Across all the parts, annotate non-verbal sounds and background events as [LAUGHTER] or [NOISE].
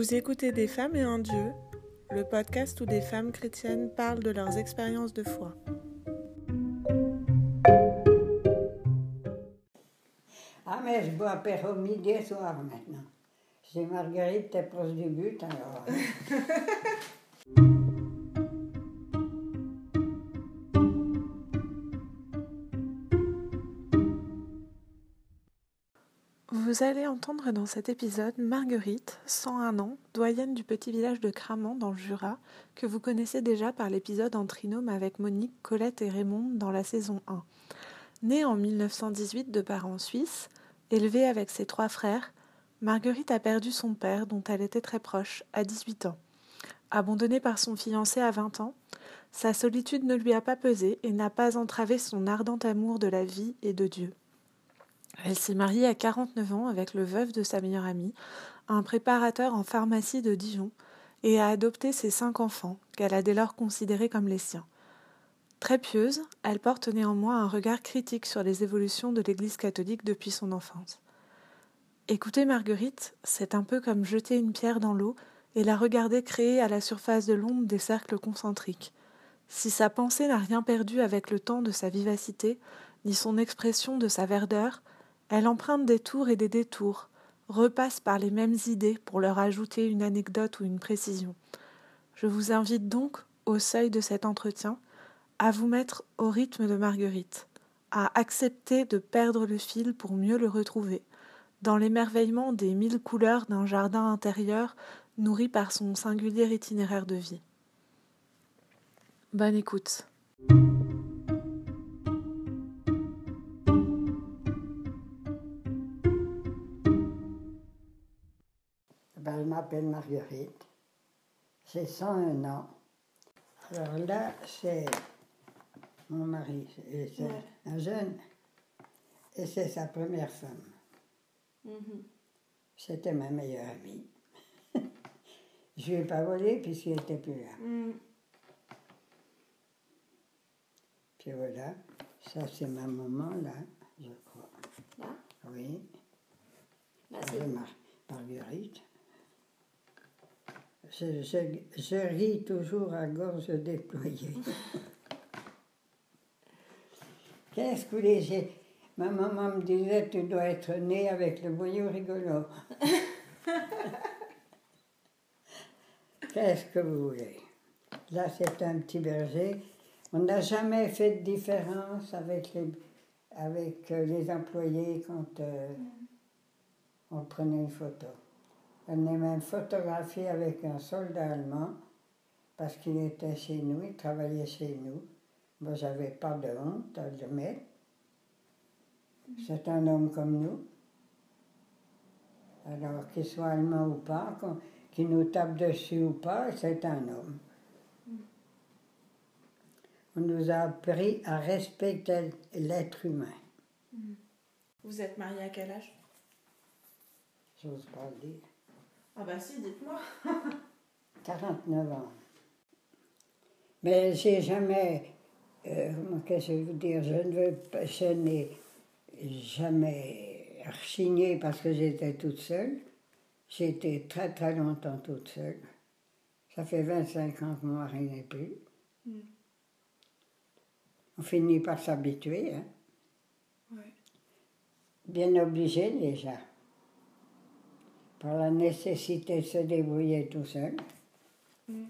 Vous écoutez Des femmes et un Dieu, le podcast où des femmes chrétiennes parlent de leurs expériences de foi. Ah, mais je bois apéro midi et soir maintenant. J'ai Marguerite, t'es proche du but alors. [LAUGHS] Vous allez entendre dans cet épisode Marguerite, 101 ans, doyenne du petit village de Cramant dans le Jura, que vous connaissez déjà par l'épisode en trinôme avec Monique, Colette et Raymond dans la saison 1. Née en 1918 de parents suisses, élevée avec ses trois frères, Marguerite a perdu son père dont elle était très proche à 18 ans. Abandonnée par son fiancé à 20 ans, sa solitude ne lui a pas pesé et n'a pas entravé son ardent amour de la vie et de Dieu. Elle s'est mariée à 49 ans avec le veuf de sa meilleure amie, un préparateur en pharmacie de Dijon, et a adopté ses cinq enfants, qu'elle a dès lors considérés comme les siens. Très pieuse, elle porte néanmoins un regard critique sur les évolutions de l'Église catholique depuis son enfance. Écouter Marguerite, c'est un peu comme jeter une pierre dans l'eau et la regarder créer à la surface de l'onde des cercles concentriques. Si sa pensée n'a rien perdu avec le temps de sa vivacité, ni son expression de sa verdeur, elle emprunte des tours et des détours, repasse par les mêmes idées pour leur ajouter une anecdote ou une précision. Je vous invite donc, au seuil de cet entretien, à vous mettre au rythme de Marguerite, à accepter de perdre le fil pour mieux le retrouver, dans l'émerveillement des mille couleurs d'un jardin intérieur nourri par son singulier itinéraire de vie. Bonne écoute. M'appelle Marguerite. J'ai 101 ans. Alors là, c'est mon mari, c'est Ouais. un jeune, et c'est sa première femme. Mhm. C'était ma meilleure amie. [LAUGHS] je ne lui ai pas volé puisqu'il n'était plus là. Mm. Puis voilà, ça c'est ma maman là, je crois. Là, Oui, là Marguerite. Je, je- je ris toujours à gorge déployée. [LAUGHS] Qu'est-ce que j'ai- Ma maman me disait, tu dois être né avec le boyau rigolo. [LAUGHS] Qu'est-ce que vous voulez? Là, c'est un petit berger. On n'a jamais fait de différence avec les, avec euh, les employés quand euh, on prenait une photo. On est même photographié avec un soldat allemand parce qu'il était chez nous, il travaillait chez nous. Moi, j'avais pas de honte à le mettre. C'est un homme comme nous. Alors, qu'il soit allemand ou pas, qu'il nous tape dessus ou pas, c'est un homme. On nous a appris à respecter l'être humain. Vous êtes marié à quel âge? J'ose pas le dire. Ah bah si, dites-moi. [LAUGHS] 49 ans. Mais j'ai jamais, euh, qu'est-ce que je veux dire, je ne veux pas, je n'ai jamais rechigné parce que j'étais toute seule. Été très très longtemps toute seule. Ça fait 25 ans que mon mari n'est plus. Mm. On finit par s'habituer, hein. Ouais. bien obligé déjà, par la nécessité de se débrouiller tout seul. Mm.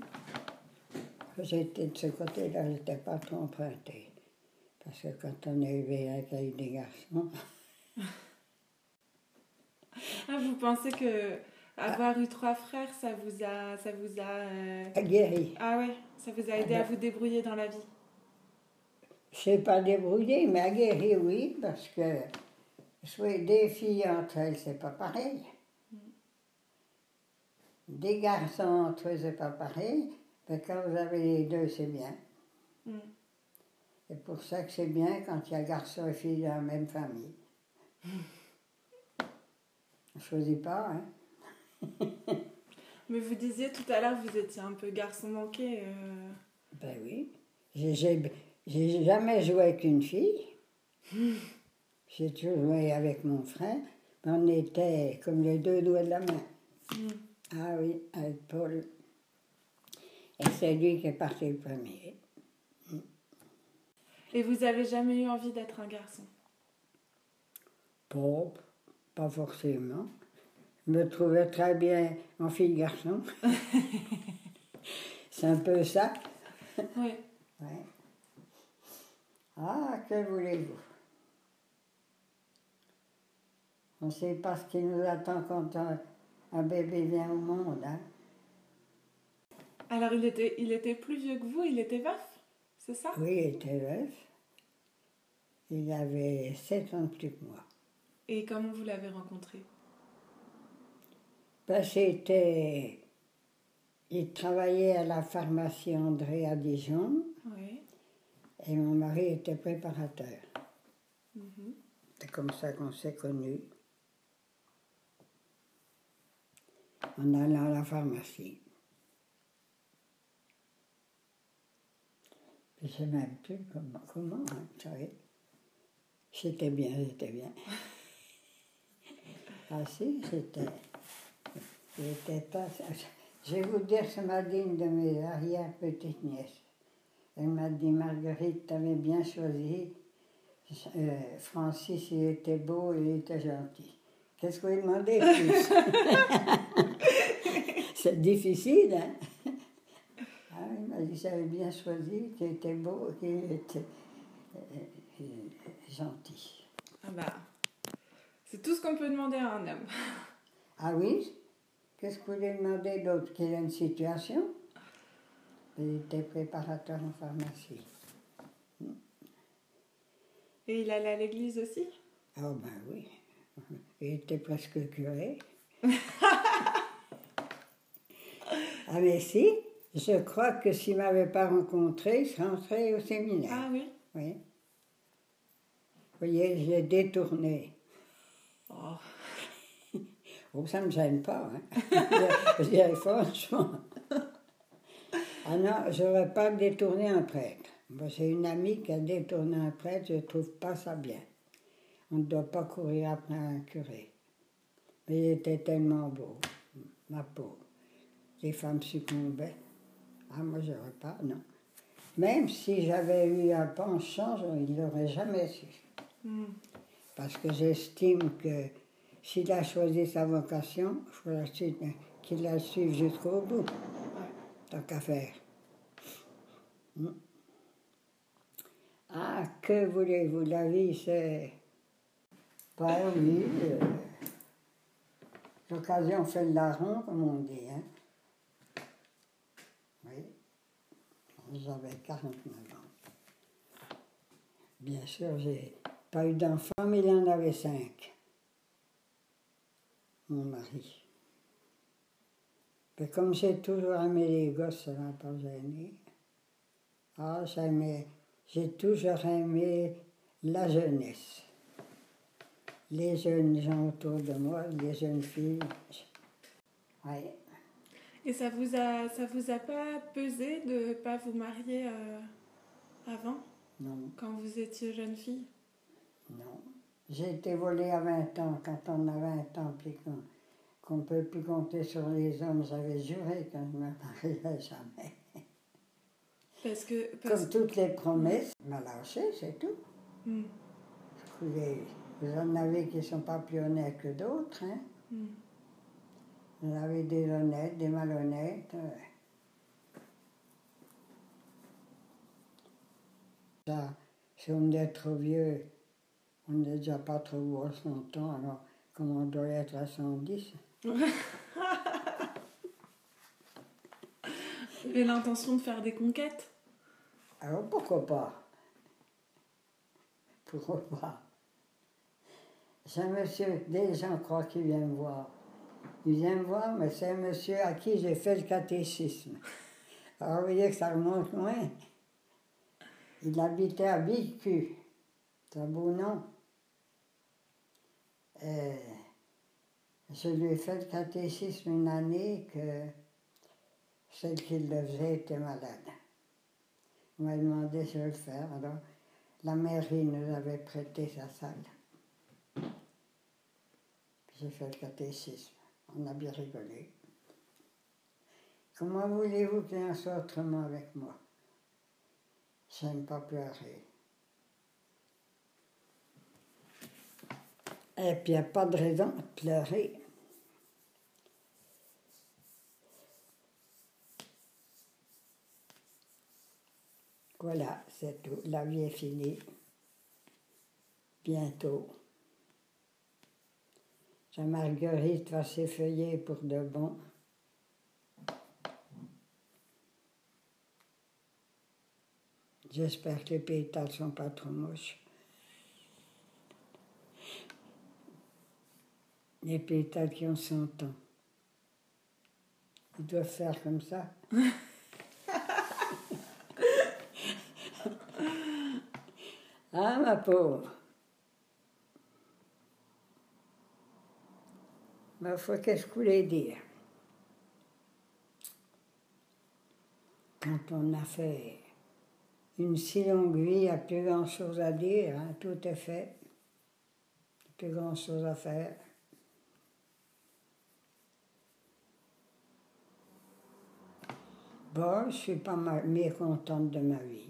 J'étais de ce côté-là, je n'étais pas trop empruntée. Parce que quand on est élevé avec des garçons, [LAUGHS] Ah, vous pensez que avoir eu trois frères, ça vous a, ça vous a. euh. Ah ouais, ça vous a aidé à vous débrouiller dans la vie? Je ne sais pas débrouiller, mais aguerris, oui, parce que soit des filles entre elles, c'est pas pareil. Des garçons entre eux, c'est pas pareil. Mais quand vous avez les deux, c'est bien. Mm. C'est pour ça que c'est bien quand il y a garçon et fille dans la même famille. [LAUGHS] On ne choisit pas, hein. Mais vous disiez tout à l'heure, vous étiez un peu garçon manqué. euh, Ben oui. J'ai- jamais joué avec une fille. [LAUGHS] J'ai toujours joué avec mon frère. Mais on était comme les deux doigts de la main. mm. Ah oui, avec Paul. Et c'est lui qui est parti le premier. Et vous avez jamais eu envie d'être un garçon? Pas, pas forcément. Je me trouvais très bien en fille-garçon. [LAUGHS] c'est un peu ça. Oui. Ouais. Ah, que voulez-vous? On ne sait pas ce qui nous attend quand un, un bébé vient au monde. Hein? Alors il était, il était plus vieux que vous, il était veuf, c'est ça? Oui, il était veuf. Il avait sept ans de plus que moi. Et comment vous l'avez rencontré? Ben, c'était... Il travaillait à la pharmacie André à Dijon Oui. et mon mari était préparateur. Mhm. C'est comme ça qu'on s'est connus. En allant à la pharmacie. Je ne sais même plus comment, comment hein, vous savez. C'était bien, c'était bien. [LAUGHS] Ah si, c'était. J'étais pas. Je vais vous dire ce m'a dit une de mes arrière-petites-nièces. Elle m'a dit Marguerite, t'avais bien choisi. Euh, Francis, il était beau, il était gentil. Qu'est-ce que vous demandez plus [LAUGHS] C'est difficile, hein [LAUGHS] ah, Il m'a dit j'avais bien choisi, qu'il était beau, qu'il était euh, euh, gentil. Ah bah, c'est tout ce qu'on peut demander à un homme. Ah oui? Qu'est-ce que vous lui demandez d'autre? Qu'il a une situation? Il était préparateur en pharmacie. Et il allait à l'église aussi? Ah ben oui. Il était presque curé. [LAUGHS] ah mais si, je crois que s'il ne m'avait pas rencontré, il serait entré au séminaire. Ah oui Oui. Vous voyez, j'ai détourné. Oh. [LAUGHS] Oh, ça ne me gêne pas, hein. [LAUGHS] je dirais franchement. Ah non, je n'aurais pas détourné un prêtre. Moi, j'ai une amie qui a détourné un prêtre, je ne trouve pas ça bien. On ne doit pas courir après un curé. Mais il était tellement beau, ma peau. Les femmes succombaient. Ah, moi, je n'aurais pas, non. Même si j'avais eu un penchant, il ne l'aurait jamais su. Hmm. Parce que j'estime que s'il a choisi sa vocation, il faut la qu'il la suive jusqu'au bout. Tant qu'à faire. Hmm. Ah, que voulez-vous? La vie, c'est. Oui. euh, L'occasion fait le larron, comme on dit. Hein? J'avais 49 ans. Bien sûr, j'ai pas eu d'enfant, mais il en avait cinq. Mon mari. Mais comme j'ai toujours aimé les gosses, ça m'a pas gêné. Ah, j'aimais, j'ai toujours aimé la jeunesse. Les jeunes gens autour de moi, les jeunes filles. Oui. Et ça vous a, ça vous a pas pesé de pas vous marier euh, avant, Non, quand vous étiez jeune fille? Non. J'ai été volée à 20 ans. Quand on a 20 ans, puis qu'on ne peut plus compter sur les hommes, j'avais juré que je ne me marierais jamais. Parce que. Parce... Comme toutes les promesses, m'a lâché, c'est tout. Hmm. Les- vous en avez qui ne sont pas plus honnêtes que d'autres. Hein? Hmm. En avez des honnêtes, des malhonnêtes. Ça, si on est trop vieux, on n'est déjà pas trop beau à 100 ans, alors comme on doit être à 110 Vous avez l'intention de faire des conquêtes? Alors pourquoi pas? Pourquoi pas? C'est monsieur, des gens croient qu'il vient me voir. Il vient me voir, mais c'est un monsieur à qui j'ai fait le catéchisme. Alors vous voyez que ça remonte loin. Il habitait à Bicu. C'est un beau nom. Et je lui ai fait le catéchisme une année que celle qui le faisait était malade. On m'a demandé si je le faire. Alors, la mairie nous avait prêté sa salle. J'ai fait le catéchisme. On a bien rigolé. Comment voulez-vous qu'il en soit autrement avec moi? J'aime pas pleurer. Et puis, il n'y a pas de raison de pleurer. Voilà, c'est tout. La vie est finie. Bientôt. Sa marguerite va s'effeuiller pour de bon. J'espère que les pétales ne sont pas trop moches. Les pétales qui ont 100 ans. Ils doivent faire comme ça. [LAUGHS] ah, ma pauvre. Ma foi, qu'est-ce que je voulais dire? Quand on a fait une si longue vie, il n'y a plus grand-chose à dire, hein, tout est fait. Plus grand-chose à faire. Bon, je ne suis pas mécontente de ma vie.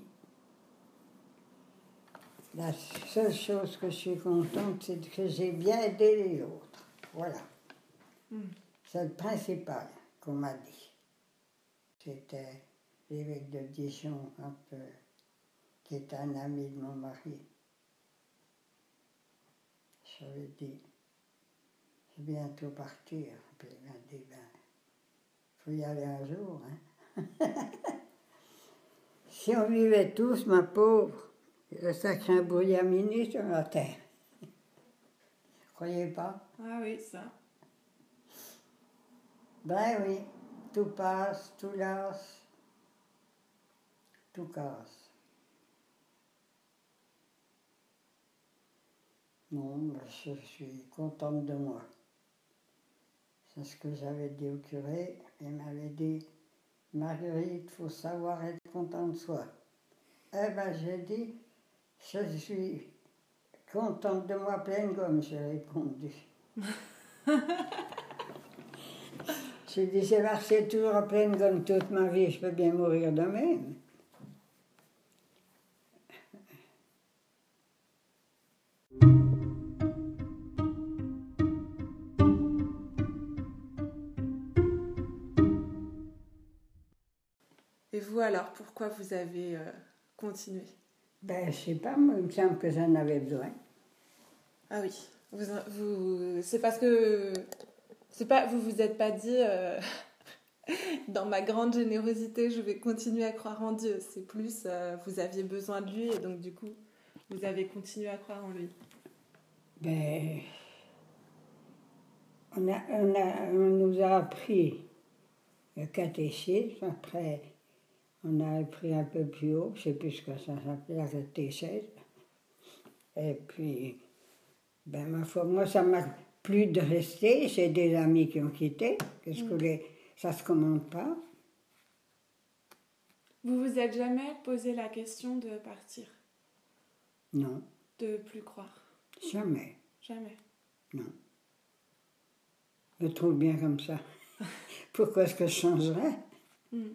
La seule chose que je suis contente, c'est que j'ai bien aidé les autres. Voilà. C'est le principal qu'on m'a dit. C'était l'évêque de Dijon, un peu, qui est un ami de mon mari. J'avais dit, je vais bientôt partir. Puis il m'a dit, ben, faut y aller un jour. Hein. [LAUGHS] si on vivait tous, ma pauvre, le sacré brouillamini sur la terre. Croyez pas? Ah oui, ça. Ben oui, tout passe, tout lasse, tout casse. Non, ben, je suis contente de moi. C'est ce que j'avais dit au curé. Il m'avait dit, Marguerite, faut savoir être contente de soi. Eh ben j'ai dit, je suis contente de moi pleine gomme, j'ai répondu. [LAUGHS] J'ai dit, marché toujours à pleine gomme toute ma vie, je peux bien mourir de même. Et vous alors, pourquoi vous avez euh, continué? Ben, je sais pas, moi, il me semble que j'en avais besoin. Ah oui, vous, vous, c'est parce que c'est pas, vous vous êtes pas dit, euh, [LAUGHS] dans ma grande générosité, je vais continuer à croire en Dieu. C'est plus, euh, vous aviez besoin de lui et donc du coup, vous avez continué à croire en lui. Ben, on, a, on, a, on nous a appris le catéchisme. Après, on a appris un peu plus haut, je sais plus ce que ça s'appelle, la catéchèse. Et puis, ben, ma foi, moi, ça m'a plus de rester. J'ai des amis qui ont quitté. Qu'est-ce que mm. les... ça se commande pas. Vous vous êtes jamais posé la question de partir? Non. De plus croire? Jamais. Jamais. Non. Je me trouve bien comme ça. [LAUGHS] Pourquoi est-ce que je changerais? Mm.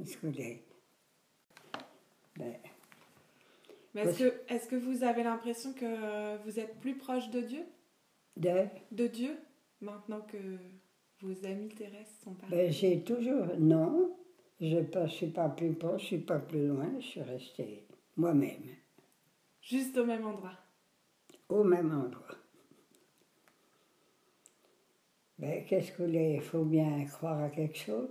Est-ce que les... Ben, est-ce que, est que vous avez l'impression que vous êtes plus proche de Dieu? De? De Dieu, maintenant que vos amis terrestres sont partis ben, J'ai toujours. Non, je ne suis pas plus proche, je suis pas plus loin, je suis restée moi-même. Juste au même endroit Au même endroit. Ben, qu'est-ce que Il faut bien croire à quelque chose.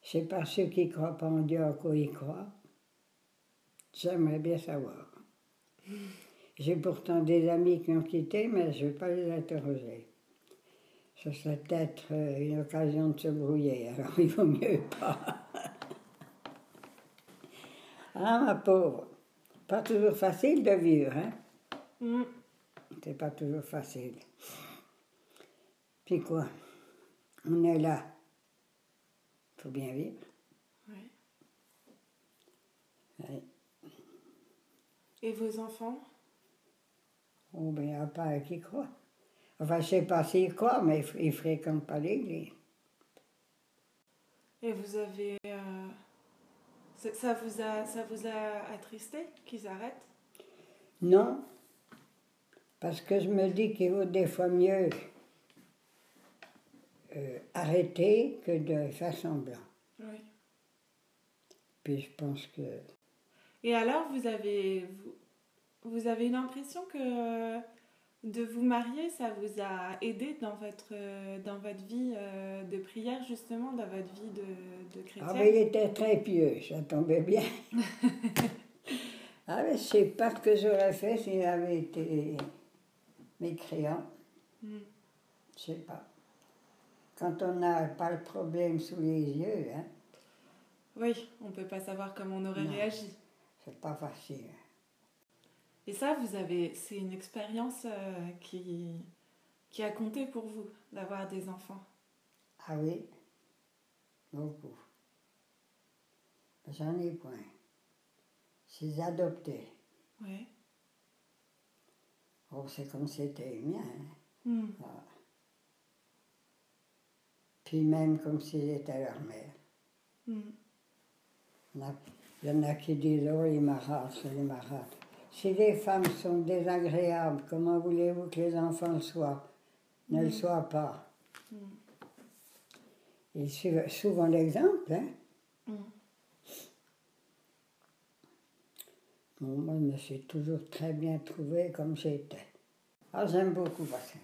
C'est pas ceux qui ne croient pas en Dieu à quoi ils croient. J'aimerais bien savoir. [LAUGHS] J'ai pourtant des amis qui ont quitté, mais je ne vais pas les interroger. Ce serait peut-être euh, une occasion de se brouiller, alors il vaut mieux pas. [LAUGHS] ah, ma pauvre, pas toujours facile de vivre, hein? Mm. C'est pas toujours facile. Puis quoi? On est là. Il faut bien vivre. Oui. oui. Et vos enfants? Oh, ben, il n'y a pas qui croit. Enfin, je ne sais pas s'il croit, mais il ne fréquente pas l'église. Et vous avez. euh, ça ça vous a, ça vous a attristé qu'ils arrêtent? Non, parce que je me dis qu'il vaut des fois mieux euh, arrêter que de faire semblant. Oui. Puis je pense que Et alors, vous avez, vous, vous avez l'impression que euh, de vous marier, ça vous a aidé dans votre, euh, dans votre vie euh, de prière, justement, dans votre vie de, de Ah, chrétienne? mais il était très pieux, ça tombait bien. [LAUGHS] ah, mais je sais pas ce que j'aurais fait s'il avait été mécréant. Mm. Je sais pas. Quand on n'a pas le problème sous les yeux, hein, Oui, on ne peut pas savoir comment on aurait Non. réagi. c'est pas facile. Et ça, vous avez, c'est une expérience euh, qui, qui a compté pour vous, d'avoir des enfants. Ah oui, beaucoup. J'en ai point. Ai adoptés. Ouais. Oh, c'est comme c'était les miens. hein. Mm. Ah. Puis même comme s'ils étaient leur mère. Mm. Il y en a- qui disent, oh, les c'est les marâtres. Si les femmes sont désagréables, comment voulez-vous que les enfants le soient? Ne le Mm. soient pas. Mm. Ils suivent souvent l'exemple. Hein? Mm. Bon, moi, je me suis toujours très bien trouvée comme j'étais. Ah, j'aime beaucoup Pascal.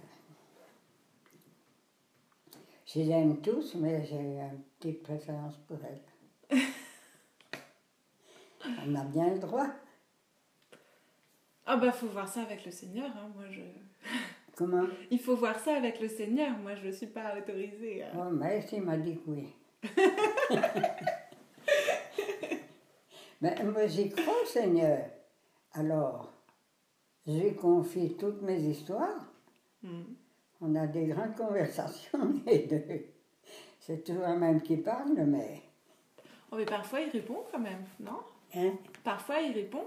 Je les aime tous, mais j'ai une petite préférence pour elle. [LAUGHS] On a bien le droit. Ah bah faut voir ça avec le Seigneur. hein. Moi je. [LAUGHS] Comment? Il faut voir ça avec le Seigneur. Moi je suis pas autorisée. à- Oh, mais il m'a dit que oui. mais moi, j'y crois, Seigneur. Alors, je lui confie toutes mes histoires. Mm. On a des grandes conversations, [LAUGHS] les deux. C'est toujours le même qui parle, mais. Oh, mais parfois il répond quand même, non? Hein? Parfois il répond.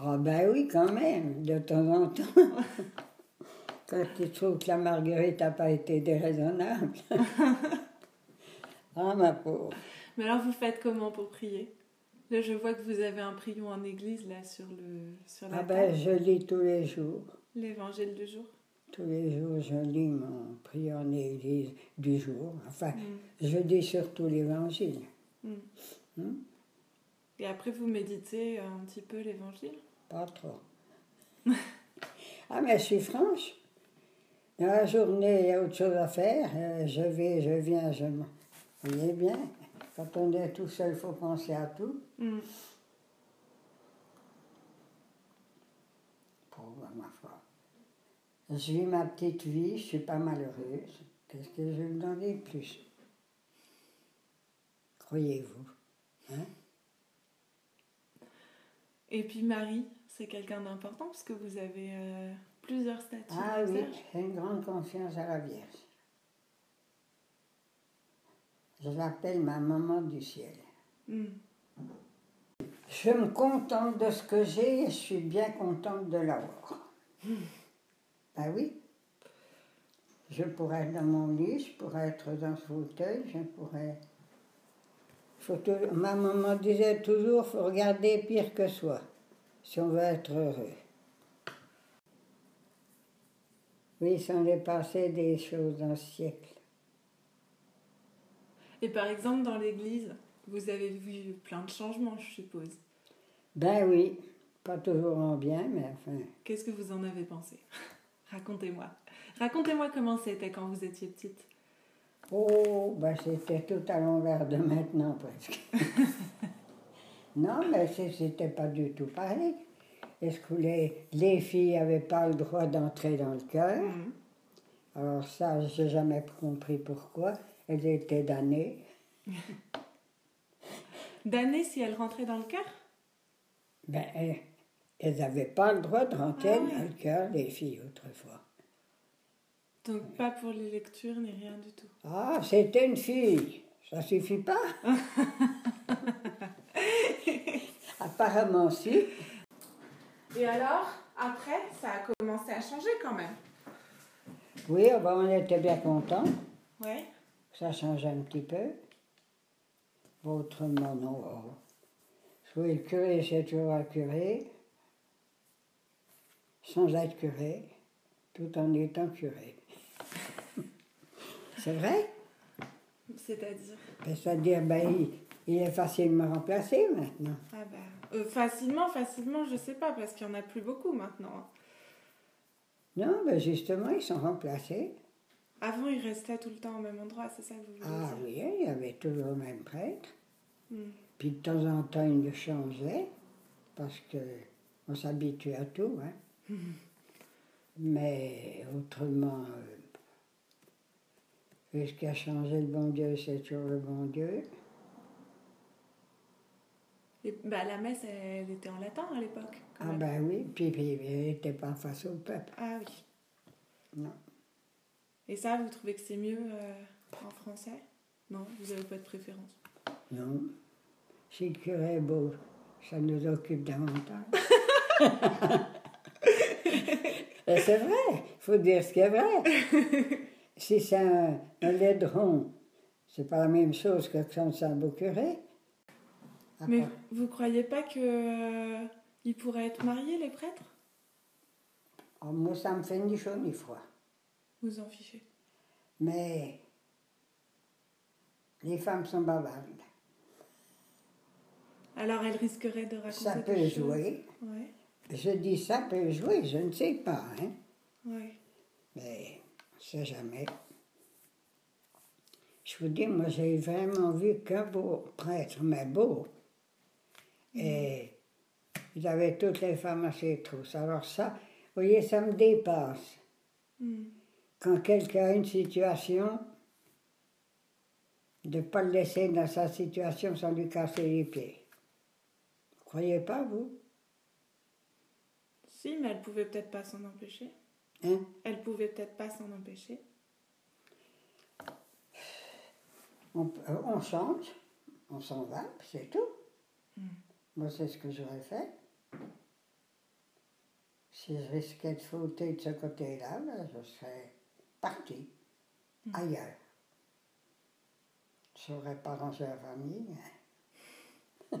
Ah, ben oui, quand même, de temps en temps. [LAUGHS] Quand tu trouves que la marguerite n'a pas été déraisonnable. [LAUGHS] ah, ma pauvre. Mais alors vous faites comment pour prier? Là je vois que vous avez un prion en église là sur le sur la Ah, ben, table. je lis tous les jours. L'évangile du jour. Tous les jours, je lis mon prière en église du jour. Enfin, Mm. je dis surtout l'évangile. Mm. Hmm? Et après vous méditez un petit peu l'évangile? Pas trop. [LAUGHS] ah, mais je suis franche. Dans la journée, il y a autre chose à faire. Euh, Je vais, je viens, je. m'en- Vous voyez bien, quand on est tout seul, il faut penser à tout. Mm. Pauvre, ma foi. Je vis ma petite vie, je suis pas malheureuse. Qu'est-ce que je vais vous donner de plus? Croyez-vous hein? Et puis Marie, c'est quelqu'un d'important parce que vous avez euh, plusieurs statues. Ah oui, j'ai une grande confiance à la Vierge. Je l'appelle ma maman du ciel. Mm. Je me contente de ce que j'ai et je suis bien contente de l'avoir. Ben oui. Je pourrais être dans mon lit, je pourrais être dans ce fauteuil, je pourrais. Faut Ma maman disait toujours faut regarder pire que soi, si on veut être heureux. Oui, s'en est passé des choses dans ce siècle. Et par exemple dans l'église, vous avez vu plein de changements, je suppose. Ben oui, pas toujours en bien, mais enfin. Qu'est-ce que vous en avez pensé? [LAUGHS] Racontez-moi. Racontez-moi comment c'était quand vous étiez petite. Oh, ben c'était tout à l'envers de maintenant presque. [LAUGHS] non, mais c'était pas du tout pareil. Est-ce que les, les filles n'avaient pas le droit d'entrer dans le cœur? Mhm. Alors ça, j'ai jamais compris pourquoi. Elles étaient damnées. [LAUGHS] D'années si elle rentrait dans le cœur? Ben, elles n'avaient pas le droit de rentrer Ah oui. dans le cœur, les filles, autrefois. Donc pas pour les lectures ni rien du tout. Ah, c'était une fille. Ça suffit pas. [LAUGHS] Apparemment, si. Et alors, après, ça a commencé à changer quand même. Oui, ah ben, on était bien contents. Ouais. Ça changeait un petit peu. Autrement, non. Jouer le curé, c'est toujours un curé, sans être curé, tout en étant curé. [LAUGHS] c'est vrai? C'est-à-dire? Ben, C'est-à-dire, ben, il, il est facilement remplacé maintenant. Ah bah, euh, facilement, facilement, je sais pas, parce qu'il y en a plus beaucoup maintenant. hein. Non, ben justement, ils sont remplacés. Avant, ils restaient tout le temps au même endroit, c'est ça que vous voulez Ah dire? oui, il y avait toujours le même prêtre. Hmm. Puis de temps en temps, il le changeait, parce que on s'habitue à tout. Hein. [LAUGHS] Mais autrement, euh, ce qui a changé le bon Dieu, c'est toujours le bon Dieu? Et, bah, la messe, elle était en latin à l'époque. Ah même. ben oui, puis, puis il n'était pas face au peuple. Ah oui. Non. Et ça, vous trouvez que c'est mieux euh, en français? Non, vous n'avez pas de préférence? Non. Si le curé est beau, ça nous occupe davantage. [LAUGHS] Et c'est vrai, il faut dire ce qui est vrai. Si c'est un, un laidron, c'est pas la même chose que quand c'est un beau curé. Mais part- vous croyez pas que euh, ils pourraient être mariés, les prêtres? Oh, moi, ça me fait ni chaud ni froid. Vous en fichez. Mais les femmes sont bavardes. Alors, elles risqueraient de raconter Ça peut jouer. Ouais, Je dis ça peut jouer, je ne sais pas. Hein. ouais. Mais on ne sait jamais. Je vous dis, moi, j'ai vraiment vu qu'un beau prêtre, mais beau. Et il avait toutes les femmes à ses trousses. Alors ça, vous voyez, ça me dépasse. Hmm. Quand quelqu'un a une situation, de ne pas le laisser dans sa situation sans lui casser les pieds. Vous croyez pas, vous? Si, mais elle pouvait peut-être pas s'en empêcher. Hein? Elle pouvait peut-être pas s'en empêcher. on, euh, on change, on s'en va, c'est tout. Moi, c'est ce que j'aurais fait. Si je risquais de sauter de ce côté-là, ben, je serais parti ailleurs. Je n'aurais pas rangé la famille. [LAUGHS]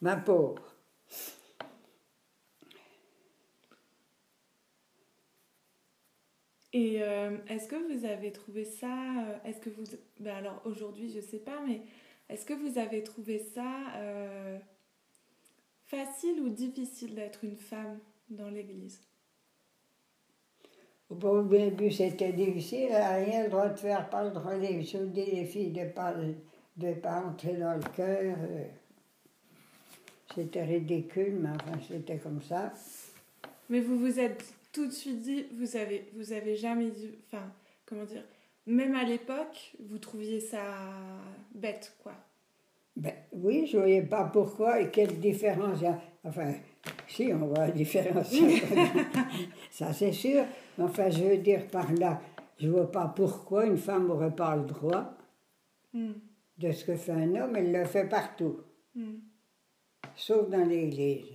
Ma pauvre. Et euh, est-ce que vous avez trouvé ça euh, Est-ce que vous ben alors aujourd'hui je sais pas, mais est-ce que vous avez trouvé ça euh, facile ou difficile d'être une femme dans l'Église? Au début, c'était difficile. Elle n'a rien le droit de faire, pas le droit de dis, les filles de ne pas, de pas entrer dans le cœur. euh, C'était ridicule, mais enfin, c'était comme ça. Mais vous vous êtes tout de suite dit, vous avez, vous avez jamais dit, enfin, comment dire, même à l'époque, vous trouviez ça bête, quoi. Ben, oui, je ne voyais pas pourquoi et quelle différence il y a. Enfin, si, on voit la différence. [LAUGHS] ça, c'est sûr. Enfin, je veux dire par là, je ne vois pas pourquoi une femme n'aurait pas le droit Hmm, de ce que fait un homme. Elle le fait partout, hmm. sauf dans l'église.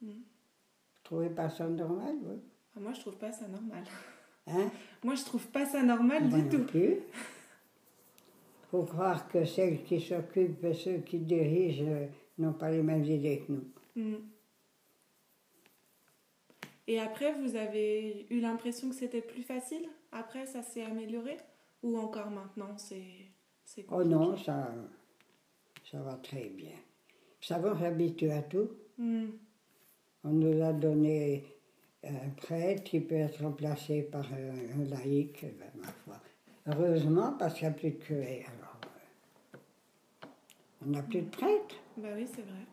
Mm. Vous trouvez pas ça normal, vous? Ah, moi, je trouve pas ça normal. [LAUGHS] Hein? Moi, je trouve pas ça normal Moi du non tout. plus. faut croire que celles qui s'occupent et ceux qui dirigent euh, n'ont pas les mêmes idées que nous. Hmm. Et après, vous avez eu l'impression que c'était plus facile? Après, ça s'est amélioré? Ou encore maintenant, c'est Oh non, ça, ça va très bien. Ça va s'habituer à tout. Hmm. On nous a donné un prêtre qui peut être remplacé par un, un laïc, eh ben, ma foi. Heureusement, parce qu'il n'y a plus de curé. Alors, euh, on n'a plus de prêtre. Bah oui, c'est vrai.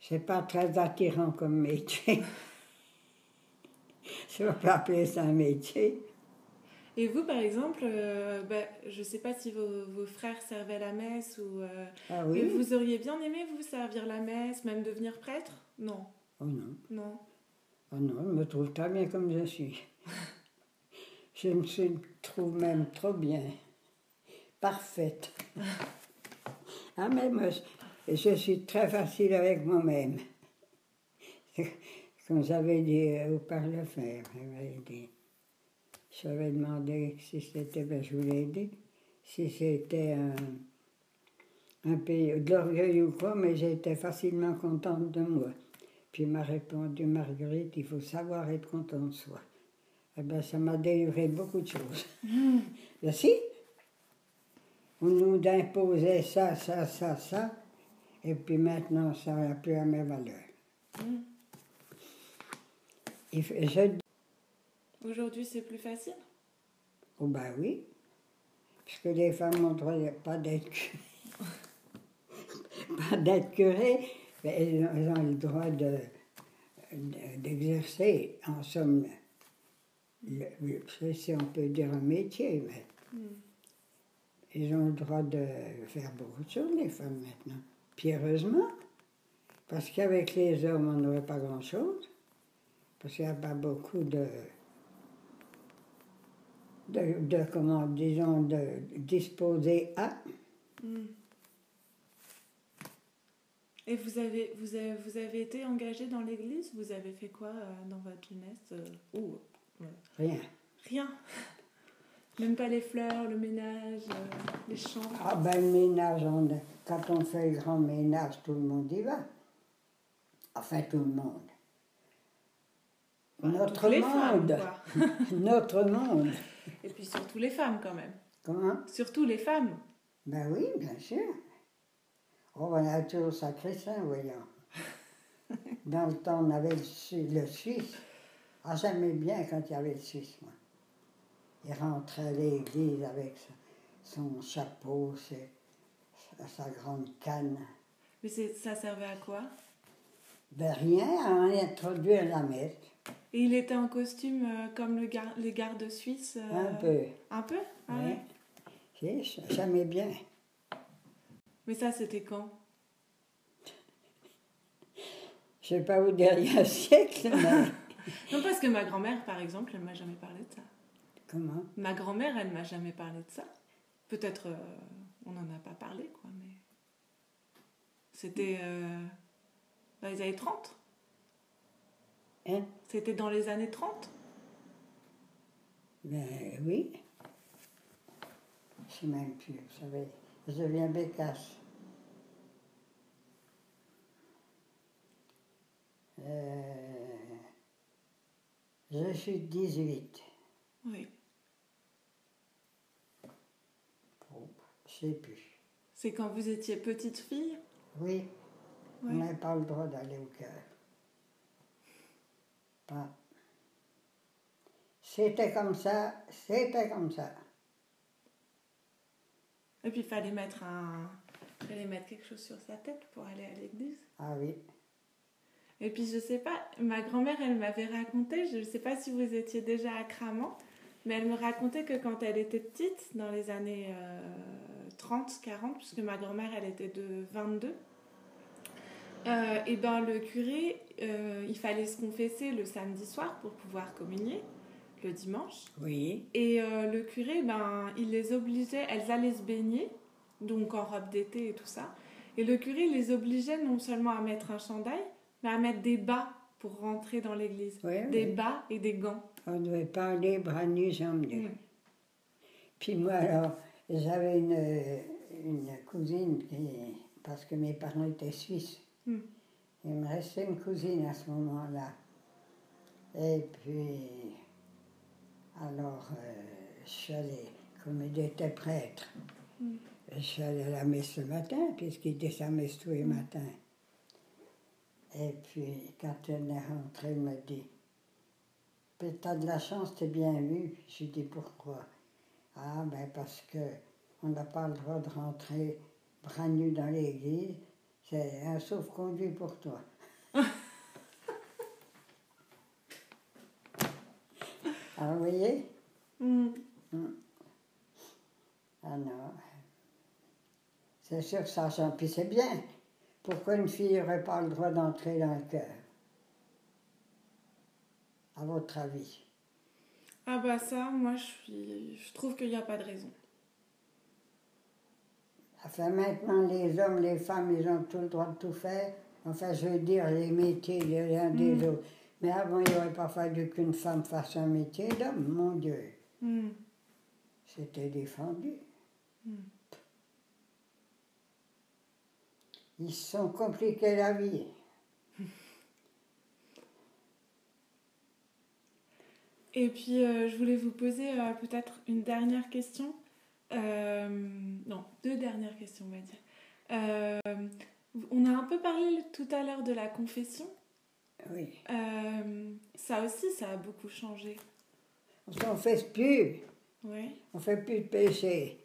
C'est pas très attirant comme métier. [LAUGHS] Je ne pas appeler ça un métier. Et vous, par exemple, euh, bah, je sais pas si vos, vos frères servaient la messe ou. euh, Ah oui vous auriez bien aimé, vous, servir la messe, même devenir prêtre? Non, Oh non. non. Oh non, je me trouve très bien comme je suis. [LAUGHS] Je me trouve même trop bien. Parfaite. [LAUGHS] Ah, mais moi, je, suis très facile avec moi-même. [LAUGHS] Comme j'avais dit au il m'avait dit. J'avais demandé si c'était, ben je vous l'ai dit, si c'était un, un pays de l'orgueil ou quoi, mais j'étais facilement contente de moi. Puis il m'a répondu, Marguerite, il faut savoir être content de soi. Eh bien, ça m'a délivré beaucoup de choses. Ben si, on nous imposait ça, ça, ça, ça, et puis maintenant, ça n'a plus la même valeur. Et je Aujourd'hui, c'est plus facile? Oh ben oui, puisque les femmes n'ont pas d'être [LAUGHS] [LAUGHS] pas d'être curées, mais elles, ont le droit de, de- d'exercer, en somme, le- le- si on peut dire un métier, mais ils ont le droit de faire beaucoup de choses, les femmes, maintenant. Puis heureusement, parce qu'avec les hommes, on n'aurait pas grand-chose, parce qu'il n'y a pas beaucoup de de, de comment, disons, de disposer à. Et vous avez, vous avez, vous avez été engagé dans l'église? Vous avez fait quoi euh, dans votre jeunesse euh, Ouh, Rien. Rien. Même pas les fleurs, le ménage, euh, les chants. Ah ben le ménage, on- quand on fait le grand ménage, tout le monde y va. Enfin, tout le monde. Notre femmes, monde. quoi. [LAUGHS] Notre monde. Et puis surtout les femmes quand même. Comment? Surtout les femmes. Ben oui, bien sûr. Oh, on a toujours sacré saint, voyons. [LAUGHS] Dans le temps, on avait le, Su- le Suisse. Ah, j'aimais bien quand il y avait le Suisse, moi. Il rentrait à l'église avec son, chapeau, ses- sa, grande canne. Mais c'est- ça servait à quoi? Ben rien, à en introduire la messe. Et il était en costume euh, comme le gar- les gardes suisses euh, Un peu. Un peu? Ah oui. ouais. J'aimais bien. Mais ça, c'était quand? Je ne sais pas vous dire il y a un siècle, mais Non, parce que ma grand-mère, par exemple, elle m'a jamais parlé de ça. comment? Ma grand-mère, elle m'a jamais parlé de ça. Peut-être euh, on n'en a pas parlé, quoi, mais. C'était euh, dans les années 30 Hein? C'était dans les années 30 Ben oui. Je sais même plus, vous savez. Je viens bécasse. Euh, je suis 18. Oui. Oh, je sais plus. C'est quand vous étiez petite fille? Oui, on Ouais. n'a pas le droit d'aller au cœur. Pas. C'était comme ça, c'était comme ça. Et puis il fallait mettre un. fallait mettre quelque chose sur sa tête pour aller à l'église? Ah oui. Et puis je sais pas, ma grand-mère elle m'avait raconté, je ne sais pas si vous étiez déjà à Cramant, mais elle me racontait que quand elle était petite, dans les années euh, 30, 40, puisque ma grand-mère elle était de 22, euh, et ben le curé, euh, il fallait se confesser le samedi soir pour pouvoir communier le dimanche. Oui. Et euh, le curé, ben, il les obligeait, elles allaient se baigner, donc en robe d'été et tout ça. Et le curé les obligeait non seulement à mettre un chandail, mais à mettre des bas pour rentrer dans l'église. Des bas et des gants. On ne devait pas aller bras nus, jambes nues. Mm. Puis moi, alors, j'avais une, une cousine, qui, parce que mes parents étaient suisses. Mm. Il me restait une cousine à ce moment-là. Et puis, alors, euh, je suis allée, comme il était prêtre, Mm. je suis allée à la messe le matin, puisqu'il était sa messe tous les matins. Et puis, quand elle est rentrée, elle me dit Puis, T'as de la chance, t'es bien vu. J'ai dit Pourquoi? Ah, ben parce que on n'a pas le droit de rentrer bras nus dans l'église. C'est un sauf-conduit pour toi. [LAUGHS] Alors, vous voyez? Mm. Ah non. C'est sûr que ça change. Puis c'est bien. Pourquoi une fille n'aurait pas le droit d'entrer dans le cœur À votre avis? Ah bah ça, moi je, suis... je trouve qu'il n'y a pas de raison. Enfin, maintenant, les hommes, les femmes, ils ont tout le droit de tout faire. Enfin, je veux dire, les métiers les uns des Mm. autres. Mais avant, il n'aurait pas fallu qu'une femme fasse un métier d'homme, mon Dieu. Mm. C'était défendu. Ils se sont compliqués la vie. Et puis, euh, je voulais vous poser euh, peut-être une dernière question. Euh, non, deux dernières questions, on va dire. On a un peu parlé tout à l'heure de la confession. Oui. Ça aussi, ça a beaucoup changé. On ne fait plus. Oui. On fait plus de péché.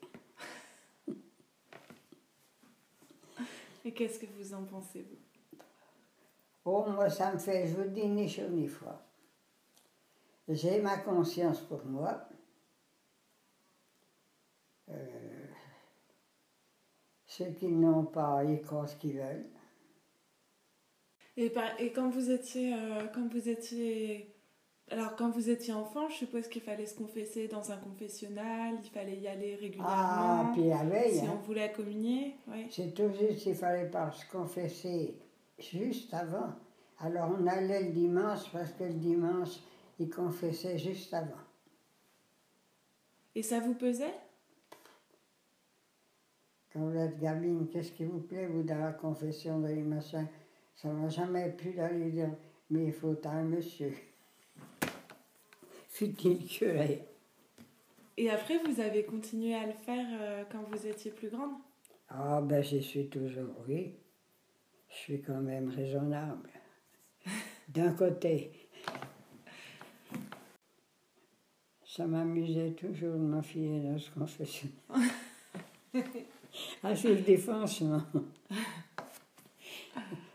Et qu'est-ce que vous en pensez, vous? Oh, moi, ça me fait, je vous dis, ni chaud ni froid. J'ai ma conscience pour moi. Euh, ceux qui n'ont pas, ils croient ce qu'ils veulent. et, par- et quand vous étiez, euh, quand vous étiez, alors quand vous étiez enfant, je suppose qu'il fallait se confesser dans un confessionnal, il fallait y aller régulièrement. Ah, puis la veille, si hein, on voulait communier, oui. c'est tout juste, il fallait pas se confesser juste avant. Alors on allait le dimanche parce que le dimanche, ils confessaient juste avant. Et ça vous pesait? Quand vous êtes gamine, qu'est-ce qui vous plaît, vous, dans la confession de les machins? Ça m'a jamais plu d'aller dire, mais il faut un monsieur. Fut-il curé Et après, vous avez continué à le faire euh, quand vous étiez plus grande? Ah, ben j'y suis toujours, oui. Je suis quand même raisonnable. [LAUGHS] D'un côté. Ça m'amusait toujours de m'enfiler dans ce confessionnal. ah, je le [LAUGHS] dis franchement.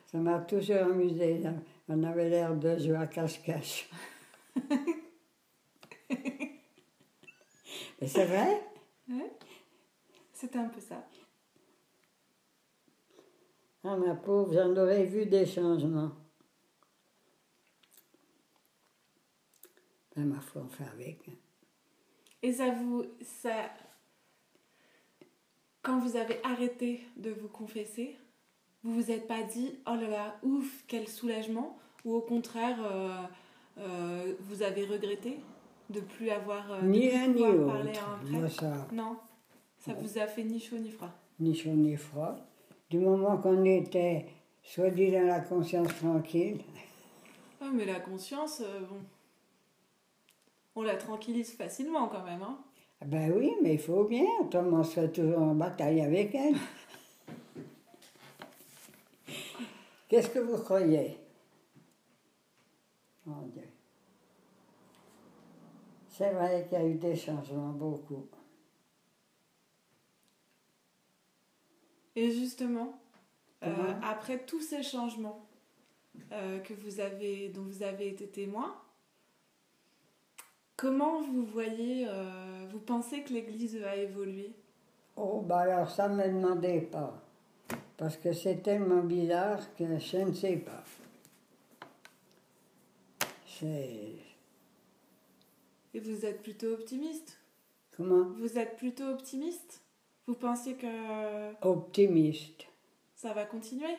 Ça m'a toujours amusé. On avait l'air de jouer à cache-cache. [LAUGHS] Mais c'est vrai C'était un peu ça. Ah, ma pauvre, j'en aurais vu des changements. Ben, ma foi, on fait avec. hein. Et ça vous. Ça... Quand vous avez arrêté de vous confesser, vous vous êtes pas dit oh là là, ouf, quel soulagement Ou au contraire, euh, euh, vous avez regretté? De plus avoir. euh, de Ni plus un ni parler autre. à un Moi, prêtre ça, Non, ça vous a fait ni chaud ni froid. ni chaud ni froid. Du moment qu'on était, soit dit dans la conscience tranquille, Ah, mais la conscience, euh, bon. On la tranquillise facilement quand même, hein ah ben oui, mais il faut bien, autrement on serait toujours en bataille avec elle. [LAUGHS] Qu'est-ce que vous croyez? Mon Dieu. C'est vrai qu'il y a eu des changements, beaucoup. Et justement, euh, après tous ces changements euh, que vous avez, dont vous avez été témoin, comment vous voyez, euh, vous pensez que l'Église a évolué Oh, bah alors ça ne me demandez pas. Parce que c'est tellement bizarre que je ne sais pas. C'est. Et vous êtes plutôt optimiste Comment? Vous êtes plutôt optimiste? Vous pensez que Optimiste. ça va continuer?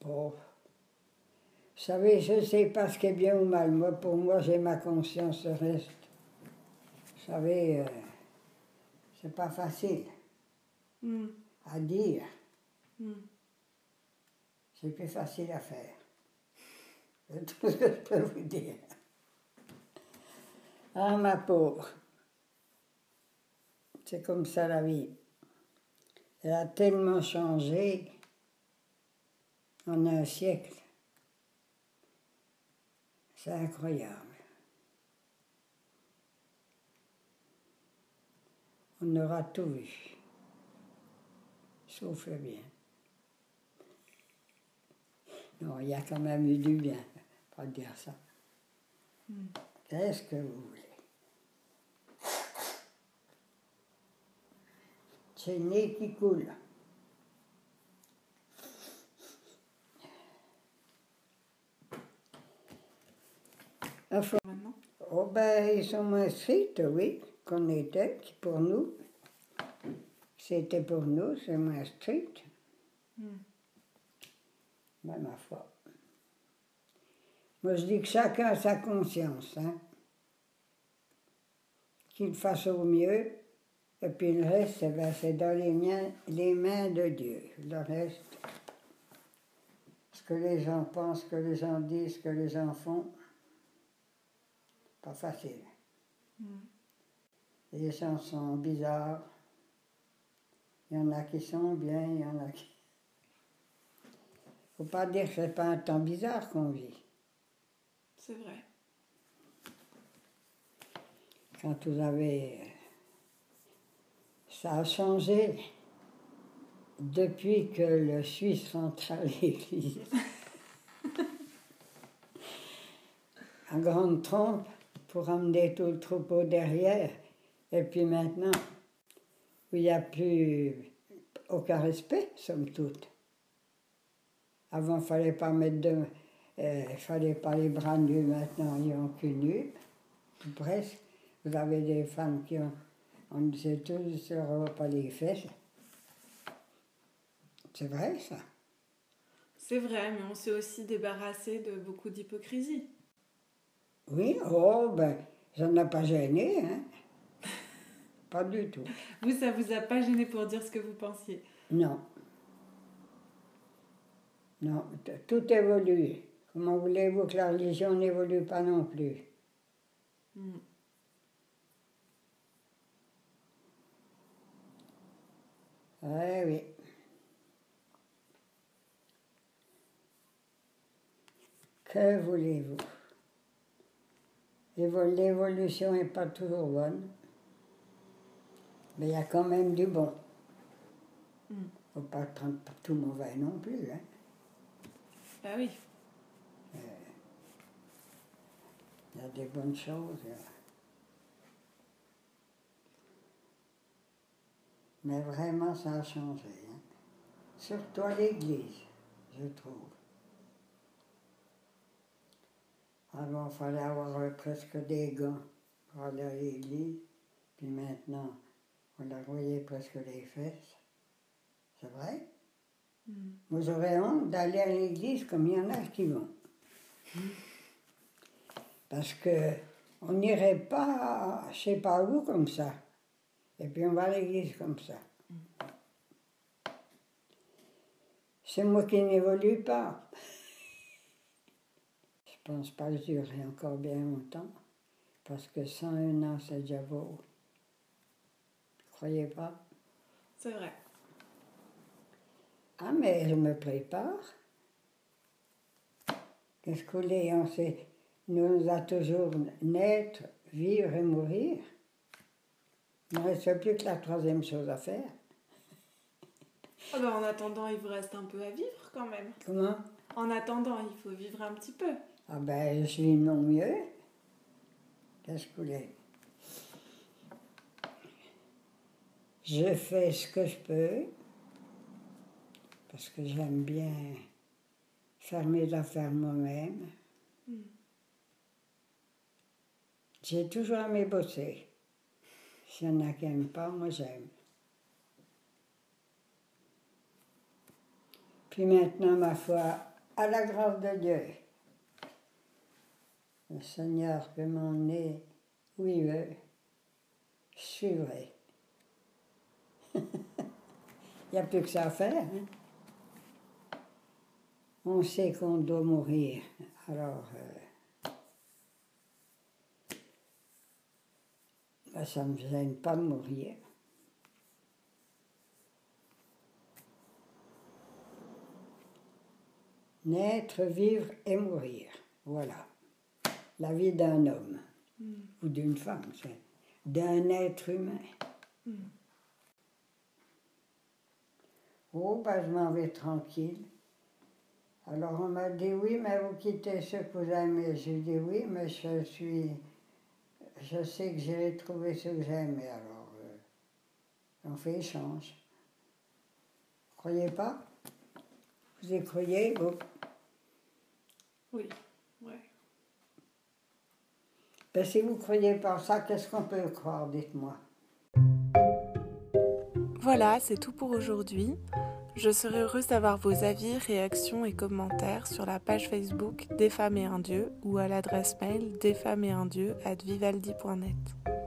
Bon. Vous savez, je ne sais pas ce qui est bien ou mal. Moi, pour moi, j'ai ma conscience, reste. Vous savez, euh, c'est pas facile Hmm, à dire. hmm. C'est plus facile à faire. [LAUGHS] C'est tout ce que je peux vous dire. Ah, ma pauvre. C'est comme ça la vie. Elle a tellement changé en un siècle. C'est incroyable. On aura tout vu. Sauf le bien. Non, il y a quand même eu du bien, pas dire ça. Qu'est-ce que vous voulez? C'est le nez qui coule. Enfin, oh ben, ils sont moins stricts, oui, qu'on était, pour nous. C'était pour nous, c'est moins strict. Hmm. Ben, ma foi. Moi, je dis que chacun a sa conscience, hein. Qu'il fasse au mieux, Et puis le reste, eh ben, c'est dans les, miens- les mains de Dieu. Le reste, ce que les gens pensent, ce que les gens disent, ce que les gens font, pas facile. Les gens sont bizarres. Il y en a qui sont bien, il y en a qui. Faut pas dire que c'est pas un temps bizarre qu'on vit. C'est vrai. Quand vous avez. Ça a changé depuis que le Suisse rentre à l'église. à [LAUGHS] grande trompe pour emmener tout le troupeau derrière. Et puis maintenant, où il n'y a plus aucun respect, somme toute. Avant, il ne fallait pas mettre de. euh, fallait pas les bras nus, maintenant, ils ont cul nu, presque. Vous avez des femmes qui ont. On disait tous, on voit pas les fesses. C'est vrai, ça. C'est vrai, mais on s'est aussi débarrassé de beaucoup d'hypocrisie. Oui, oh, ben, ça n'a pas gêné, hein. [LAUGHS] Pas du tout. Vous, ça vous a pas gêné pour dire ce que vous pensiez? Non. Non, tout évolue. Comment voulez-vous que la religion n'évolue pas non plus? Hmm. Oui, oui. Que voulez-vous? Évo- L'évolution n'est pas toujours bonne, mais il y a quand même du bon. Il Mm. ne faut pas prendre tout mauvais non plus. Hein. Bah oui. Il y a des bonnes choses. là. Mais vraiment, ça a changé. hein. Surtout à l'église, je trouve. Avant, il fallait avoir presque des gants pour aller à l'église. Puis maintenant, on leur voyait presque les fesses. C'est vrai? Hmm. Moi, j'aurais honte d'aller à l'église comme il y en a qui vont. Parce que on n'irait pas, je sais pas où, comme ça. Et puis on va à l'église comme ça. C'est moi qui n'évolue pas. Je pense pas que je durerai encore bien longtemps. Parce que 101 ans, c'est déjà beau. Vous croyez pas? C'est vrai. Ah, mais je me prépare. Qu'est-ce que vous voulez? On sait, nous a toujours naître, vivre et mourir. Il ne reste plus que la troisième chose à faire. [LAUGHS] En attendant, il vous reste un peu à vivre quand même. Comment? En attendant, il faut vivre un petit peu. Ah ben, je vis non mieux. Qu'est-ce que vous voulez? Je fais ce que je peux, parce que j'aime bien faire mes affaires moi-même. Mm. J'ai toujours aimé bosser. S'il y en a qui n'aiment pas, moi j'aime. Puis maintenant, ma foi, à la grâce de Dieu, le Seigneur peut m'emmener où il veut. Je. Il n'y a plus que ça à faire. hein. On sait qu'on doit mourir. Alors, euh, ben, ça ne me gêne pas de mourir. Naître, vivre et mourir. Voilà. La vie d'un homme Mm. ou d'une femme, c'est d'un être humain. Mm. Oh, ben, je m'en vais tranquille. Alors on m'a dit oui, mais vous quittez ce que vous aimez. J'ai dit oui, mais je suis. Je sais que j'irai trouver ce que j'aime. et Alors, euh, on fait échange. Croyez pas? Vous y croyez vous? Oui. Ouais. Ben, si vous croyez pas ça, qu'est-ce qu'on peut croire Dites-moi? Voilà, c'est tout pour aujourd'hui. Je serai heureuse d'avoir vos avis, réactions et commentaires sur la page Facebook Des femmes et un dieu ou à l'adresse mail desfemmesetundieu at vivaldi.net.